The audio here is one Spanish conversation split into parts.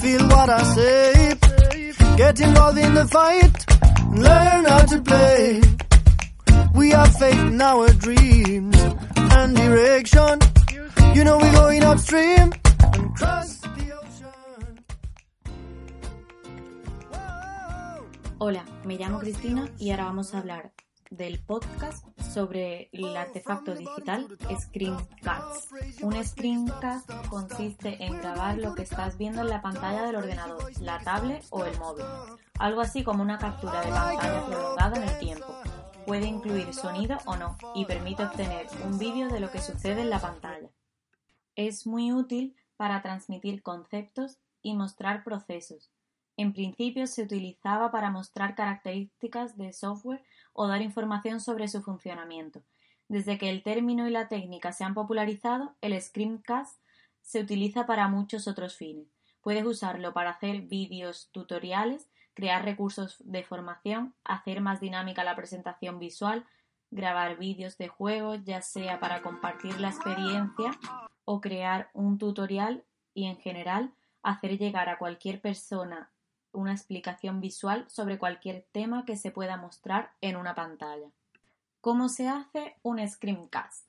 feel what I say. Get involved in the fight, learn how to play. We have faith in our dreams and direction. You know we're going upstream and cross the ocean. Hola, me llamo Cristina y ahora vamos a hablar del podcast sobre el artefacto digital Screencast. Un screencast consiste en grabar lo que estás viendo en la pantalla del ordenador, la tablet o el móvil. Algo así como una captura de pantalla prolongada en el tiempo. Puede incluir sonido o no y permite obtener un vídeo de lo que sucede en la pantalla. Es muy útil para transmitir conceptos y mostrar procesos. En principio se utilizaba para mostrar características de software o dar información sobre su funcionamiento. Desde que el término y la técnica se han popularizado, el screencast se utiliza para muchos otros fines. Puedes usarlo para hacer vídeos tutoriales, crear recursos de formación, hacer más dinámica la presentación visual, grabar vídeos de juegos, ya sea para compartir la experiencia o crear un tutorial y en general hacer llegar a cualquier persona una explicación visual sobre cualquier tema que se pueda mostrar en una pantalla. ¿Cómo se hace un screencast?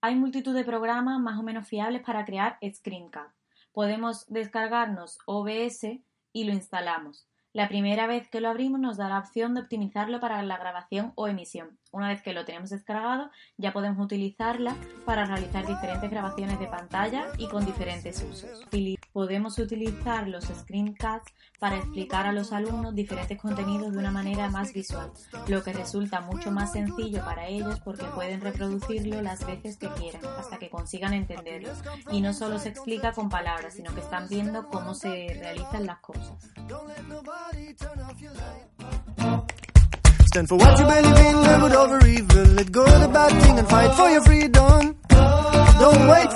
Hay multitud de programas más o menos fiables para crear screencast. Podemos descargarnos OBS y lo instalamos. La primera vez que lo abrimos nos da la opción de optimizarlo para la grabación o emisión. Una vez que lo tenemos descargado, ya podemos utilizarla para realizar diferentes grabaciones de pantalla y con diferentes usos. Podemos utilizar los screencasts para explicar a los alumnos diferentes contenidos de una manera más visual, lo que resulta mucho más sencillo para ellos porque pueden reproducirlo las veces que quieran hasta que consigan entenderlo. Y no solo se explica con palabras, sino que están viendo cómo se realizan las cosas. Stand for what you believe in, over evil. Let go the bad thing and fight for your freedom. Don't wait